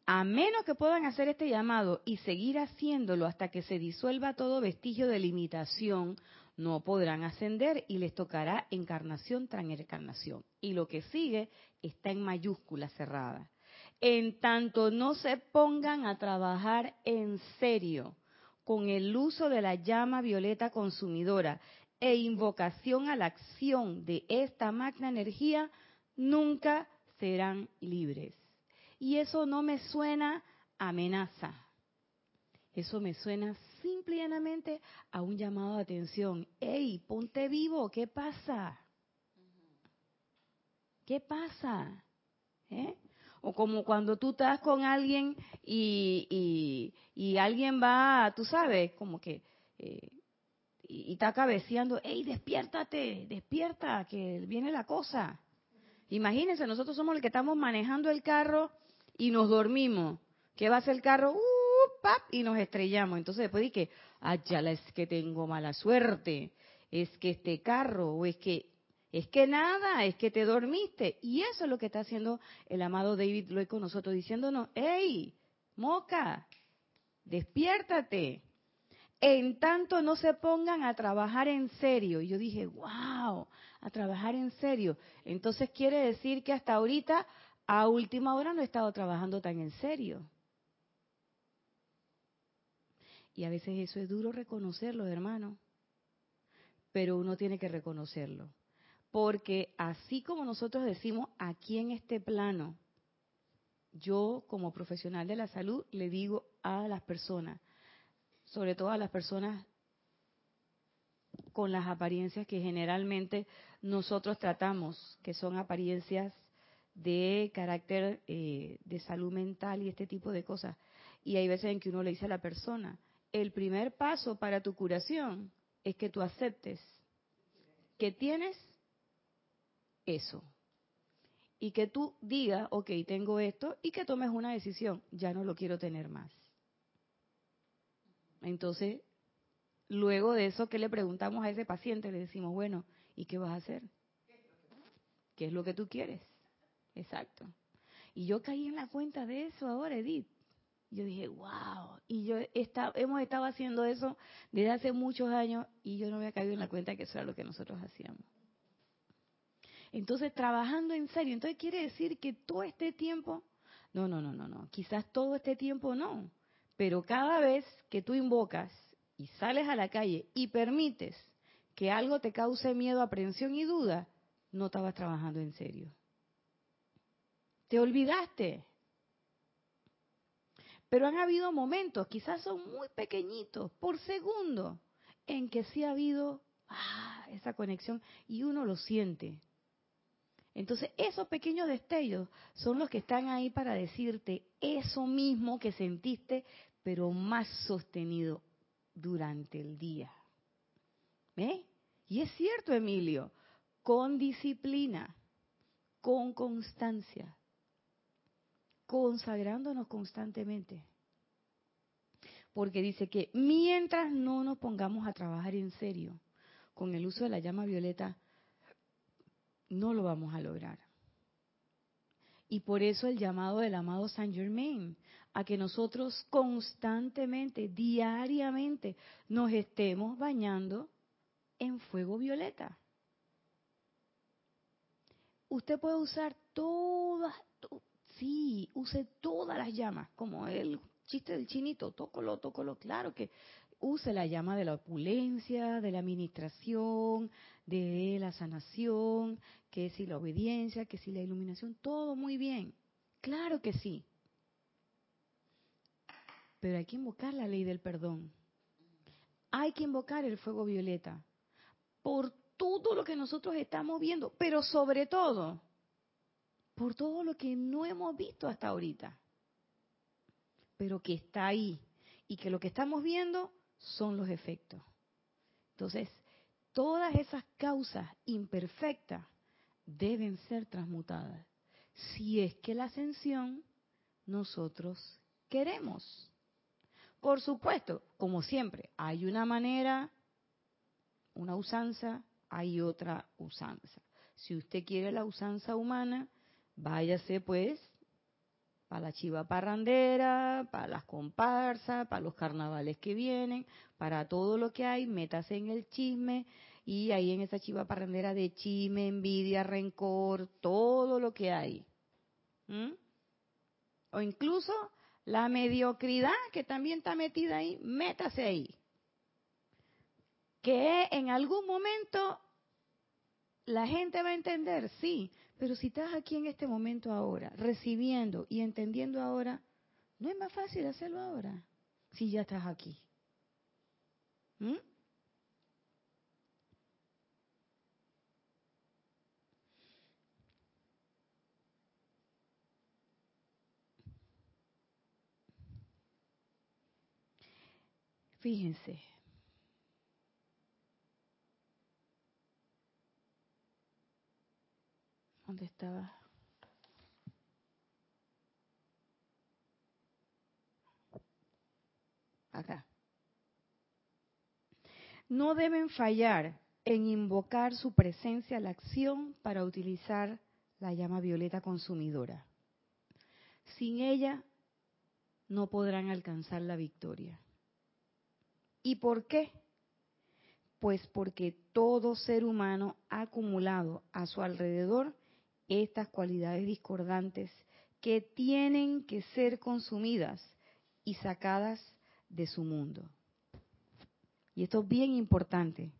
A menos que puedan hacer este llamado y seguir haciéndolo hasta que se disuelva todo vestigio de limitación, no podrán ascender y les tocará encarnación tras encarnación. Y lo que sigue está en mayúscula cerrada. En tanto no se pongan a trabajar en serio con el uso de la llama violeta consumidora e invocación a la acción de esta magna energía, nunca serán libres. Y eso no me suena amenaza. Eso me suena simplemente a un llamado de atención. ¡Ey, ponte vivo! ¿Qué pasa? ¿Qué pasa? ¿Eh? O como cuando tú estás con alguien y, y, alguien va, tú sabes, como que, eh, y, está cabeceando, ¡Ey, despiértate! ¡Despierta! Que viene la cosa. Imagínense, nosotros somos los que estamos manejando el carro y nos dormimos. ¿Qué va a hacer el carro? ¡Uh! ¡Pap! Y nos estrellamos. Entonces después dije, ah, ya es que tengo mala suerte. Es que este carro, o es que es que nada, es que te dormiste. Y eso es lo que está haciendo el amado David Lloyd con nosotros, diciéndonos, hey, moca, despiértate. En tanto no se pongan a trabajar en serio. Y yo dije, wow, a trabajar en serio. Entonces quiere decir que hasta ahorita, a última hora, no he estado trabajando tan en serio. Y a veces eso es duro reconocerlo, hermano. Pero uno tiene que reconocerlo. Porque así como nosotros decimos aquí en este plano, yo como profesional de la salud le digo a las personas, sobre todo a las personas con las apariencias que generalmente nosotros tratamos, que son apariencias de carácter eh, de salud mental y este tipo de cosas. Y hay veces en que uno le dice a la persona, el primer paso para tu curación es que tú aceptes que tienes eso. Y que tú digas, ok, tengo esto, y que tomes una decisión, ya no lo quiero tener más. Entonces, luego de eso, ¿qué le preguntamos a ese paciente? Le decimos, bueno, ¿y qué vas a hacer? ¿Qué es lo que tú quieres? Exacto. Y yo caí en la cuenta de eso ahora, Edith. Yo dije, wow. Y yo hemos estado haciendo eso desde hace muchos años y yo no había caído en la cuenta que eso era lo que nosotros hacíamos. Entonces, trabajando en serio, entonces quiere decir que todo este tiempo, no, no, no, no, no, quizás todo este tiempo no, pero cada vez que tú invocas y sales a la calle y permites que algo te cause miedo, aprensión y duda, no estabas trabajando en serio. Te olvidaste. Pero han habido momentos, quizás son muy pequeñitos, por segundo, en que sí ha habido ah, esa conexión y uno lo siente. Entonces, esos pequeños destellos son los que están ahí para decirte eso mismo que sentiste, pero más sostenido durante el día. ¿Ve? Y es cierto, Emilio, con disciplina, con constancia, consagrándonos constantemente. Porque dice que mientras no nos pongamos a trabajar en serio con el uso de la llama violeta, no lo vamos a lograr. Y por eso el llamado del amado Saint Germain, a que nosotros constantemente, diariamente, nos estemos bañando en fuego violeta. Usted puede usar todas, sí, use todas las llamas, como el chiste del chinito, tócalo, tócalo, claro que use la llama de la opulencia, de la administración, de la sanación, que si la obediencia, que si la iluminación, todo muy bien. Claro que sí. Pero hay que invocar la ley del perdón. Hay que invocar el fuego violeta por todo lo que nosotros estamos viendo, pero sobre todo por todo lo que no hemos visto hasta ahorita, pero que está ahí y que lo que estamos viendo son los efectos. Entonces, todas esas causas imperfectas deben ser transmutadas. Si es que la ascensión nosotros queremos. Por supuesto, como siempre, hay una manera, una usanza, hay otra usanza. Si usted quiere la usanza humana, váyase pues para la chiva parrandera, para las comparsas, para los carnavales que vienen, para todo lo que hay, métase en el chisme y ahí en esa chiva parrandera de chisme, envidia, rencor, todo lo que hay. O incluso la mediocridad que también está metida ahí, métase ahí. Que en algún momento la gente va a entender, sí, pero si estás aquí en este momento ahora, recibiendo y entendiendo ahora, ¿no es más fácil hacerlo ahora? Si ya estás aquí. ¿Mm? Fíjense. ¿Dónde estaba? Acá. No deben fallar en invocar su presencia a la acción para utilizar la llama violeta consumidora. Sin ella no podrán alcanzar la victoria. ¿Y por qué? Pues porque todo ser humano ha acumulado a su alrededor estas cualidades discordantes que tienen que ser consumidas y sacadas de su mundo. Y esto es bien importante.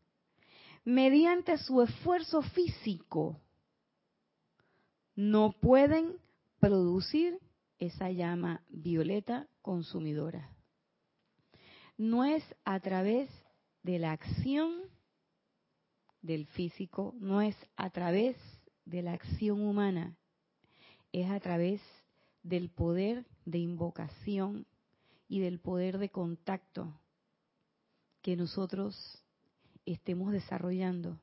Mediante su esfuerzo físico, no pueden producir esa llama violeta consumidora no es a través de la acción del físico, no es a través de la acción humana, es a través del poder de invocación y del poder de contacto que nosotros estemos desarrollando.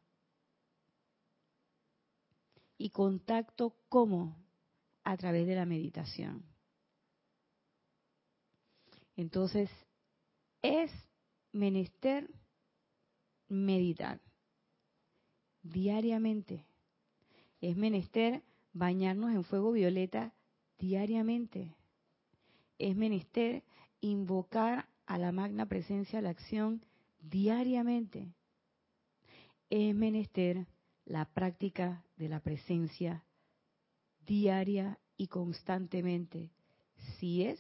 Y contacto cómo? A través de la meditación. Entonces, es menester meditar diariamente. Es menester bañarnos en fuego violeta diariamente. Es menester invocar a la magna presencia de la acción diariamente. Es menester la práctica de la presencia diaria y constantemente, si es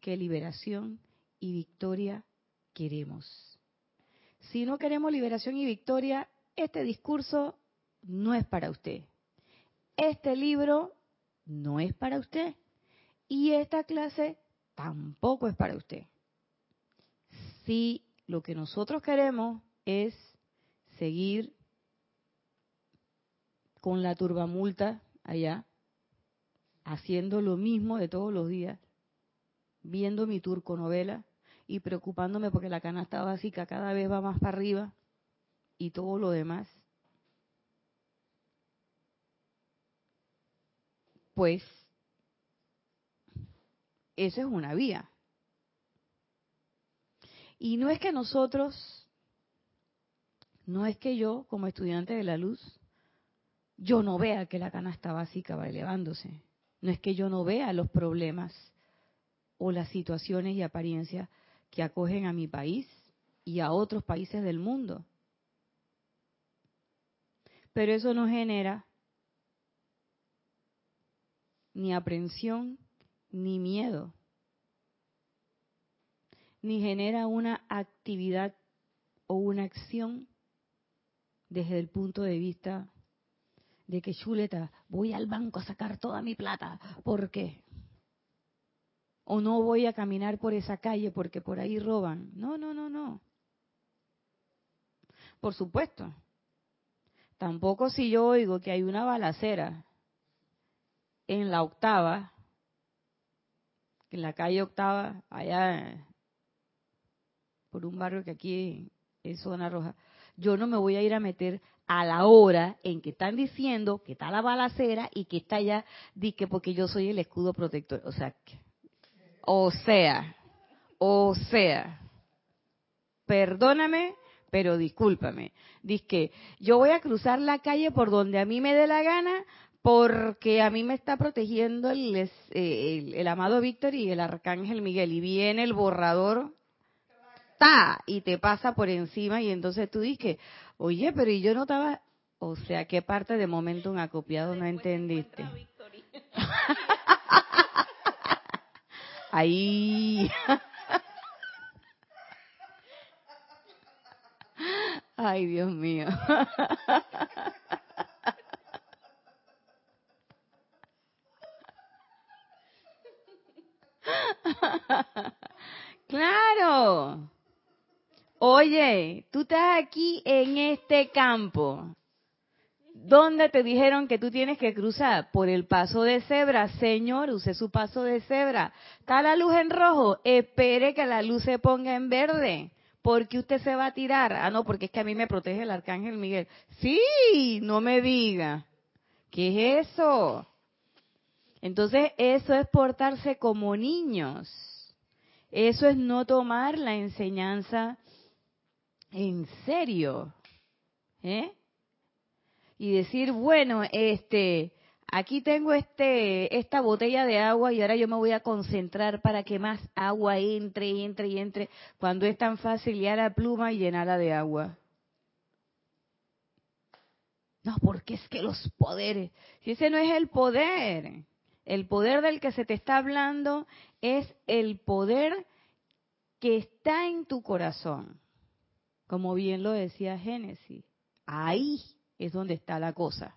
que liberación y victoria queremos. Si no queremos liberación y victoria, este discurso no es para usted. Este libro no es para usted. Y esta clase tampoco es para usted. Si lo que nosotros queremos es seguir con la turbamulta allá, haciendo lo mismo de todos los días, viendo mi turco novela, y preocupándome porque la canasta básica cada vez va más para arriba y todo lo demás, pues eso es una vía. Y no es que nosotros, no es que yo como estudiante de la luz, yo no vea que la canasta básica va elevándose. No es que yo no vea los problemas o las situaciones y apariencias que acogen a mi país y a otros países del mundo. Pero eso no genera ni aprensión ni miedo, ni genera una actividad o una acción desde el punto de vista de que chuleta, voy al banco a sacar toda mi plata. ¿Por qué? o no voy a caminar por esa calle porque por ahí roban. No, no, no, no. Por supuesto. Tampoco si yo oigo que hay una balacera en la octava, en la calle octava, allá por un barrio que aquí es zona roja, yo no me voy a ir a meter a la hora en que están diciendo que está la balacera y que está di que porque yo soy el escudo protector. O sea, o sea, o sea, perdóname, pero discúlpame. Dice que yo voy a cruzar la calle por donde a mí me dé la gana porque a mí me está protegiendo el, el, amado Víctor y el arcángel Miguel y viene el borrador ta y te pasa por encima y entonces tú dices, oye, pero y yo no estaba, o sea, ¿qué parte de momento un acopiado no entendiste? Ahí. Ay, Dios mío. claro. Oye, tú estás aquí en este campo. ¿Dónde te dijeron que tú tienes que cruzar? Por el paso de cebra. Señor, use su paso de cebra. Está la luz en rojo. Espere que la luz se ponga en verde. Porque usted se va a tirar. Ah, no, porque es que a mí me protege el arcángel Miguel. Sí, no me diga. ¿Qué es eso? Entonces, eso es portarse como niños. Eso es no tomar la enseñanza en serio. ¿Eh? Y decir, bueno, este, aquí tengo este, esta botella de agua y ahora yo me voy a concentrar para que más agua entre, entre y entre, cuando es tan fácil liar la pluma y llenarla de agua. No, porque es que los poderes, si ese no es el poder, el poder del que se te está hablando es el poder que está en tu corazón, como bien lo decía Génesis. Ahí es donde está la cosa.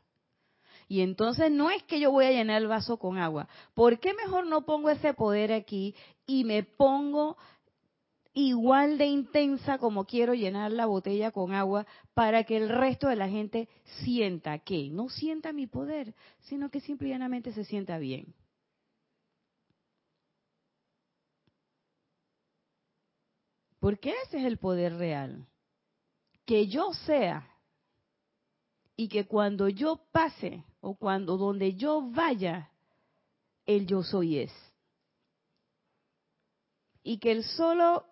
Y entonces no es que yo voy a llenar el vaso con agua. ¿Por qué mejor no pongo ese poder aquí y me pongo igual de intensa como quiero llenar la botella con agua para que el resto de la gente sienta que no sienta mi poder, sino que simplemente se sienta bien. Porque ese es el poder real. Que yo sea y que cuando yo pase o cuando donde yo vaya, el yo soy es. Y que el solo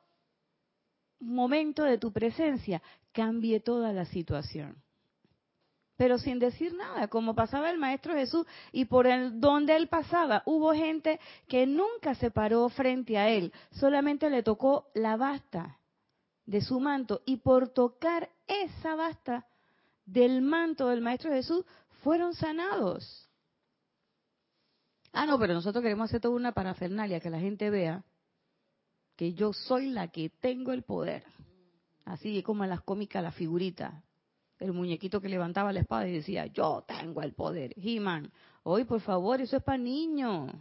momento de tu presencia cambie toda la situación. Pero sin decir nada, como pasaba el Maestro Jesús y por el donde él pasaba, hubo gente que nunca se paró frente a él, solamente le tocó la basta de su manto y por tocar esa basta del manto del Maestro Jesús fueron sanados. Ah, no, pero nosotros queremos hacer toda una parafernalia, que la gente vea que yo soy la que tengo el poder. Así como en las cómicas, la figurita, el muñequito que levantaba la espada y decía, yo tengo el poder. He-Man, hoy por favor, eso es para niños.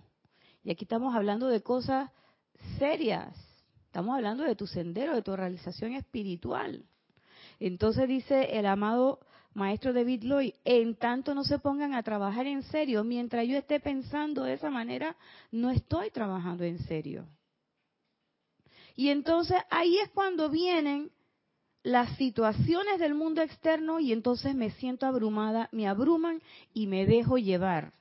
Y aquí estamos hablando de cosas serias. Estamos hablando de tu sendero, de tu realización espiritual. Entonces dice el amado maestro David Lloyd, en tanto no se pongan a trabajar en serio, mientras yo esté pensando de esa manera, no estoy trabajando en serio. Y entonces ahí es cuando vienen las situaciones del mundo externo y entonces me siento abrumada, me abruman y me dejo llevar.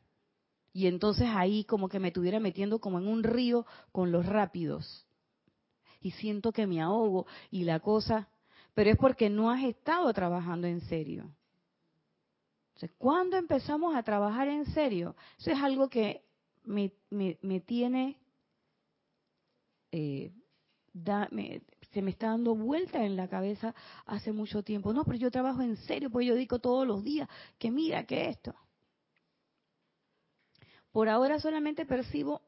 Y entonces ahí como que me estuviera metiendo como en un río con los rápidos. Y siento que me ahogo y la cosa, pero es porque no has estado trabajando en serio. Entonces, ¿cuándo empezamos a trabajar en serio? Eso es algo que me, me, tiene eh, se me está dando vuelta en la cabeza hace mucho tiempo. No, pero yo trabajo en serio, pues yo digo todos los días que mira que esto. Por ahora solamente percibo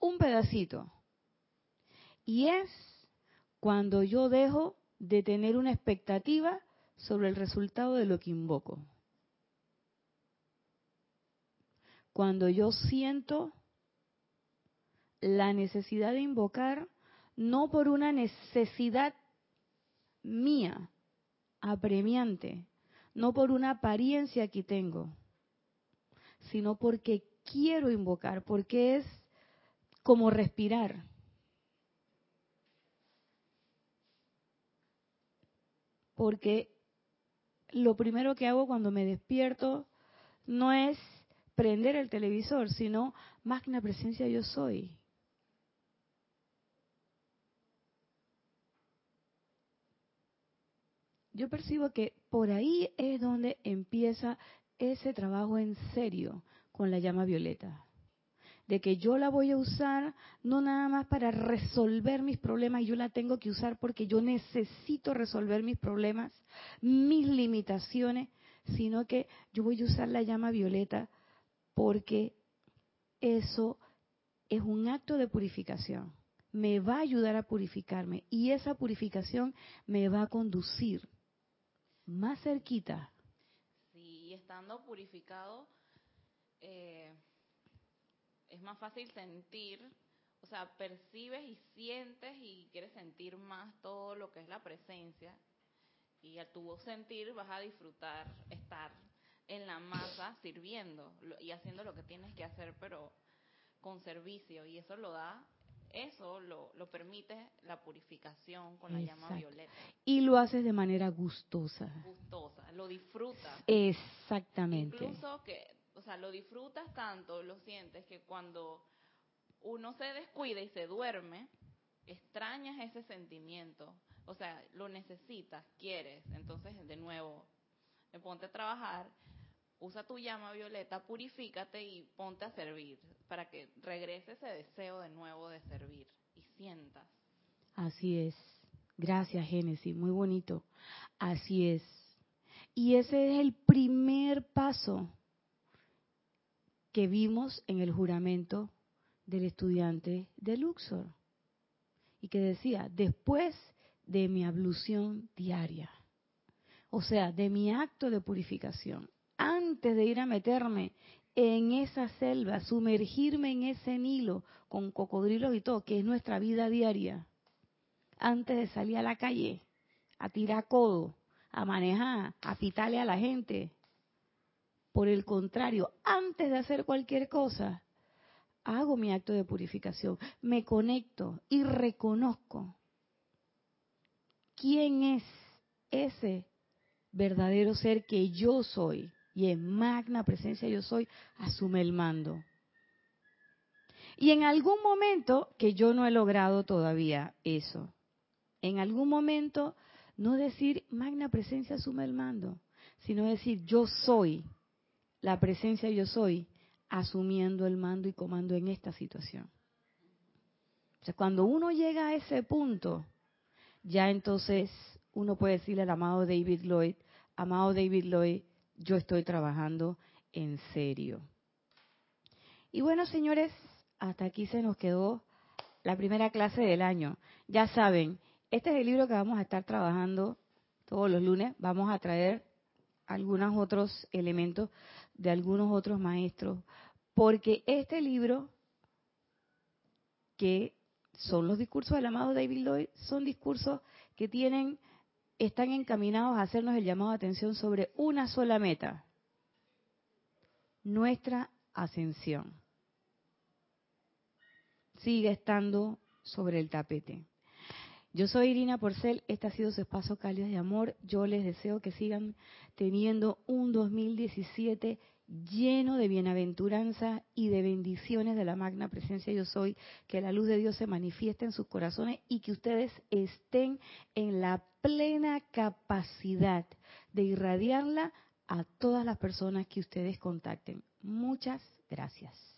un pedacito. Y es cuando yo dejo de tener una expectativa sobre el resultado de lo que invoco. Cuando yo siento la necesidad de invocar no por una necesidad mía, apremiante, no por una apariencia que tengo, sino porque quiero invocar, porque es como respirar. Porque lo primero que hago cuando me despierto no es prender el televisor, sino magna presencia yo soy. Yo percibo que por ahí es donde empieza ese trabajo en serio con la llama violeta. De que yo la voy a usar no nada más para resolver mis problemas, yo la tengo que usar porque yo necesito resolver mis problemas, mis limitaciones, sino que yo voy a usar la llama violeta porque eso es un acto de purificación. Me va a ayudar a purificarme y esa purificación me va a conducir más cerquita. Sí, estando purificado, eh, es más fácil sentir o sea, percibes y sientes y quieres sentir más todo lo que es la presencia. Y a tu sentir vas a disfrutar estar en la masa sirviendo y haciendo lo que tienes que hacer, pero con servicio. Y eso lo da, eso lo, lo permite la purificación con la llama violeta. Y lo haces de manera gustosa. Gustosa, lo disfrutas. Exactamente. Incluso que, o sea, lo disfrutas tanto, lo sientes, que cuando uno se descuida y se duerme, extrañas ese sentimiento. O sea, lo necesitas, quieres. Entonces, de nuevo, ponte a trabajar, usa tu llama violeta, purifícate y ponte a servir para que regrese ese deseo de nuevo de servir y sientas. Así es. Gracias, Génesis. Muy bonito. Así es. Y ese es el primer paso que vimos en el juramento del estudiante de Luxor. Y que decía, después de mi ablución diaria, o sea, de mi acto de purificación, antes de ir a meterme en esa selva, sumergirme en ese Nilo con cocodrilos y todo, que es nuestra vida diaria, antes de salir a la calle, a tirar codo, a manejar, a pitarle a la gente. Por el contrario, antes de hacer cualquier cosa, hago mi acto de purificación, me conecto y reconozco quién es ese verdadero ser que yo soy y en magna presencia yo soy, asume el mando. Y en algún momento, que yo no he logrado todavía eso, en algún momento no decir magna presencia asume el mando, sino decir yo soy, la presencia yo soy, asumiendo el mando y comando en esta situación. O sea, cuando uno llega a ese punto, ya entonces uno puede decirle al amado David Lloyd, amado David Lloyd, yo estoy trabajando en serio. Y bueno, señores, hasta aquí se nos quedó la primera clase del año. Ya saben, este es el libro que vamos a estar trabajando todos los lunes. Vamos a traer algunos otros elementos de algunos otros maestros, porque este libro, que son los discursos del amado David Lloyd, son discursos que tienen están encaminados a hacernos el llamado de atención sobre una sola meta, nuestra ascensión. Sigue estando sobre el tapete. Yo soy Irina Porcel, este ha sido su espacio cálido de amor. Yo les deseo que sigan teniendo un 2017 lleno de bienaventuranza y de bendiciones de la magna presencia yo soy, que la luz de Dios se manifieste en sus corazones y que ustedes estén en la plena capacidad de irradiarla a todas las personas que ustedes contacten. Muchas gracias.